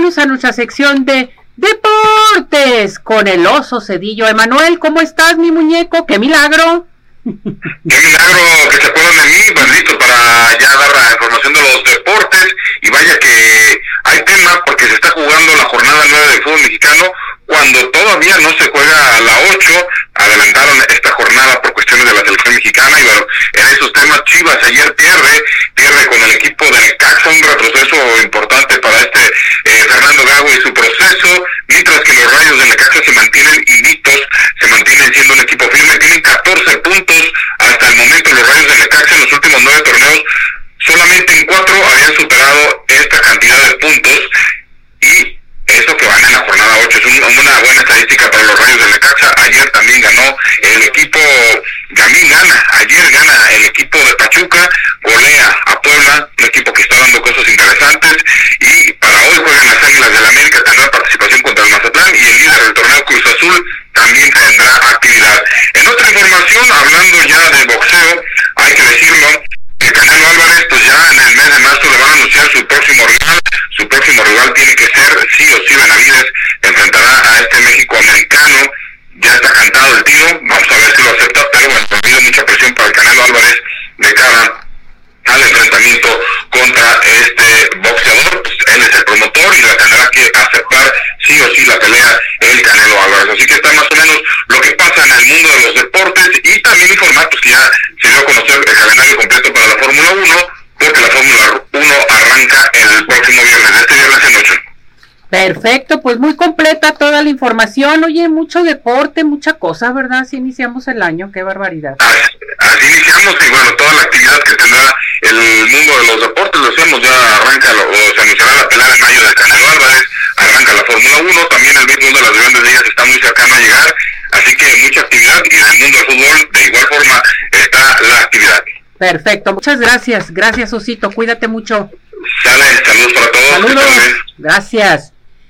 vámonos a nuestra sección de deportes con el oso Cedillo. Emanuel, ¿cómo estás, mi muñeco? ¡Qué milagro! Qué milagro que se acuerdan de mí, pues listo para ya dar la información de los deportes y vaya que hay tema porque se está jugando la jornada 9 del fútbol mexicano cuando todavía no se juega a la 8, adelantaron esta jornada por cuestiones de la selección mexicana y bueno, en esos temas Chivas ayer pierde, pierde con el equipo del Caxa, un retroceso importante para este eh, Fernando Gago y su proceso, mientras que los rayos del Necaxa se mantienen invictos, se mantienen siendo un equipo firme, tienen 14 puntos hasta el momento los rayos del Necaxa en los últimos nueve torneos, solamente en cuatro habían superado esta cantidad de puntos y eso que van en la jornada 8 es una buena estadística para los Rayos de Necaxa. Ayer también ganó el equipo, también gana, ayer gana el equipo de Pachuca, golea a Puebla, un equipo que está dando cosas interesantes y para hoy juegan las Águilas del América, tendrá participación contra el Mazatlán y el líder del torneo Cruz Azul también tendrá actividad. En otra información, hablando ya de boxeo, hay que decirlo, el Canelo Álvarez, pues ya en el mes de marzo le van a anunciar su próximo rival. Su próximo rival tiene que ser, sí o sí, Benavides enfrentará a este México americano. Ya está cantado el tiro, vamos a ver si lo acepta, pero bueno, ha habido mucha presión para el Canelo Álvarez de cara al enfrentamiento contra este boxeador. Pues, él es el promotor y la tendrá que aceptar sí o sí la pelea el Canelo Álvarez. Así que está más o menos lo que pasa en el mundo de los deportes y también informar pues, que ya se dio a conocer el calendario completo para la Fórmula 1, porque la Fórmula 1 arranca el próximo viernes, este viernes en 8. Perfecto, pues muy completa toda la información. Oye, mucho deporte, mucha cosa, ¿verdad? Así iniciamos el año, qué barbaridad. Así, iniciamos y bueno, toda la actividad que tendrá el mundo de los deportes, lo hacemos, ya arranca, o se anunciará la pelea en mayo de Canelo Álvarez, arranca la Fórmula 1, también el béisbol de las grandes ligas está muy cercano a llegar, así que mucha actividad y en el mundo del fútbol de igual forma está la actividad. Perfecto, muchas gracias, gracias Osito, cuídate mucho. Sale, saludos para todos. Saludos, gracias.